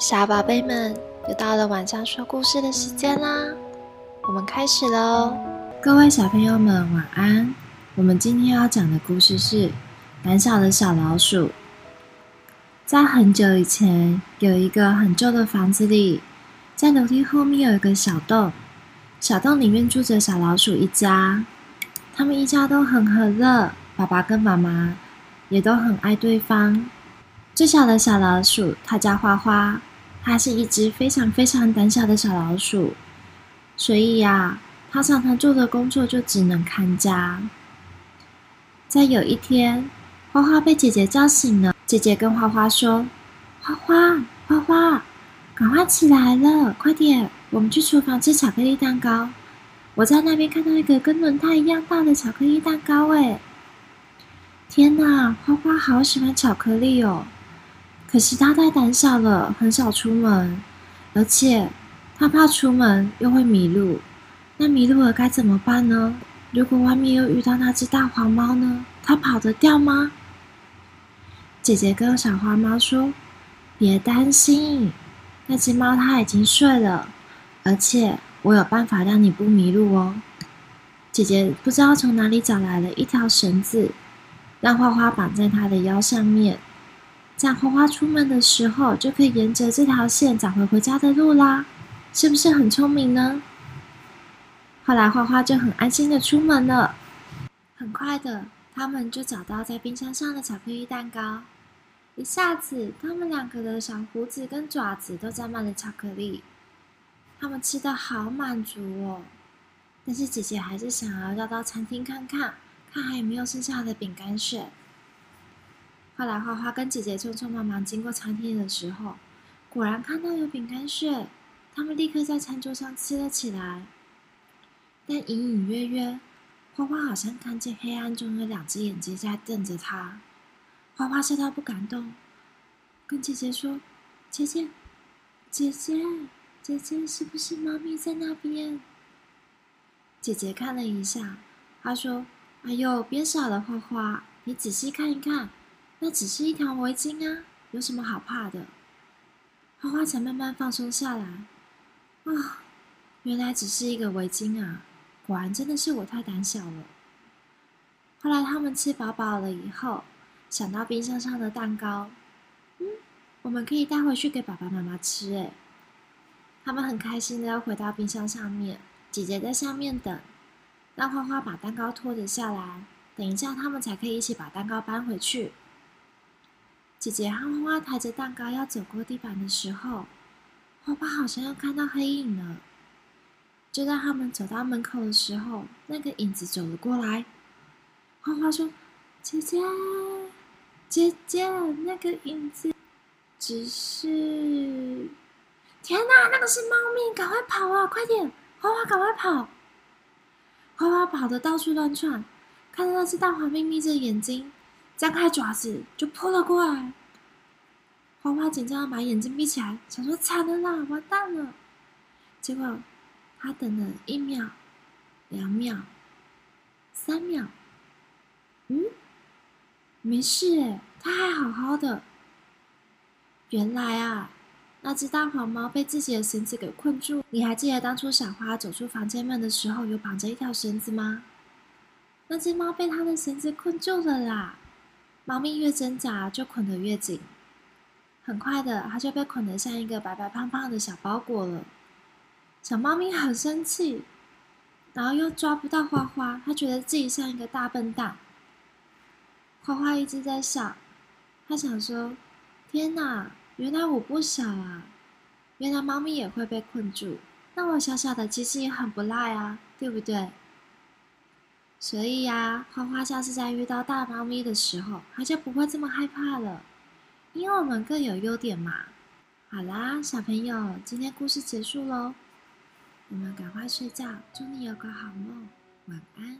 小宝贝们，又到了晚上说故事的时间啦！我们开始喽！各位小朋友们，晚安。我们今天要讲的故事是《胆小的小老鼠》。在很久以前，有一个很旧的房子里，在楼梯后面有一个小洞，小洞里面住着小老鼠一家。他们一家都很和乐，爸爸跟妈妈也都很爱对方。最小的小老鼠，它叫花花。它是一只非常非常胆小的小老鼠，所以呀，它常常做的工作就只能看家。在有一天，花花被姐姐叫醒了，姐姐跟花花说：“花花，花花，赶快起来了，快点，我们去厨房吃巧克力蛋糕。我在那边看到一个跟轮胎一样大的巧克力蛋糕，哎，天哪，花花好喜欢巧克力哦。”可惜他太胆小了，很少出门，而且他怕出门又会迷路。那迷路了该怎么办呢？如果外面又遇到那只大黄猫呢？他跑得掉吗？姐姐跟小花猫说：“别担心，那只猫它已经睡了，而且我有办法让你不迷路哦。”姐姐不知道从哪里找来了一条绳子，让花花绑在它的腰上面。这样花花出门的时候，就可以沿着这条线找回回家的路啦，是不是很聪明呢？后来花花就很安心的出门了。很快的，他们就找到在冰箱上的巧克力蛋糕。一下子，他们两个的小胡子跟爪子都沾满了巧克力。他们吃得好满足哦。但是姐姐还是想要绕到餐厅看看，看还有没有剩下的饼干屑。后来，花花跟姐姐匆匆忙忙经过餐厅的时候，果然看到有饼干屑。他们立刻在餐桌上吃了起来。但隐隐约约，花花好像看见黑暗中有两只眼睛在瞪着她。花花吓到不敢动，跟姐姐说：“姐姐，姐姐，姐姐，是不是猫咪在那边？”姐姐看了一下，她说：“哎呦，别傻了，花花，你仔细看一看。”那只是一条围巾啊，有什么好怕的？花花才慢慢放松下来。啊，原来只是一个围巾啊！果然真的是我太胆小了。后来他们吃饱饱了以后，想到冰箱上的蛋糕，嗯，我们可以带回去给爸爸妈妈吃。诶，他们很开心的要回到冰箱上面，姐姐在下面等，让花花把蛋糕拖着下来，等一下他们才可以一起把蛋糕搬回去。姐姐和花花抬着蛋糕要走过地板的时候，花花好像又看到黑影了。就在他们走到门口的时候，那个影子走了过来。花花说：“姐姐，姐姐，那个影子只是……天哪，那个是猫咪！赶快跑啊，快点！花花，赶快跑！”花花跑得到处乱窜，看到那只大黄咪眯着眼睛。张开爪子就扑了过来，花花紧张的把眼睛闭起来，想说惨了啦，完蛋了。结果他等了一秒、两秒、三秒，嗯，没事诶，他还好好的。原来啊，那只大黄猫被自己的绳子给困住。你还记得当初小花走出房间门的时候，有绑着一条绳子吗？那只猫被它的绳子困住了啦。猫咪越挣扎，就捆得越紧。很快的，它就被捆得像一个白白胖胖的小包裹了。小猫咪很生气，然后又抓不到花花，它觉得自己像一个大笨蛋。花花一直在想，它想说：“天哪，原来我不小啊！原来猫咪也会被困住。那我小小的其实也很不赖啊，对不对？”所以呀，花花下次再遇到大猫咪的时候，它就不会这么害怕了，因为我们更有优点嘛。好啦，小朋友，今天故事结束喽，我们赶快睡觉，祝你有个好梦，晚安。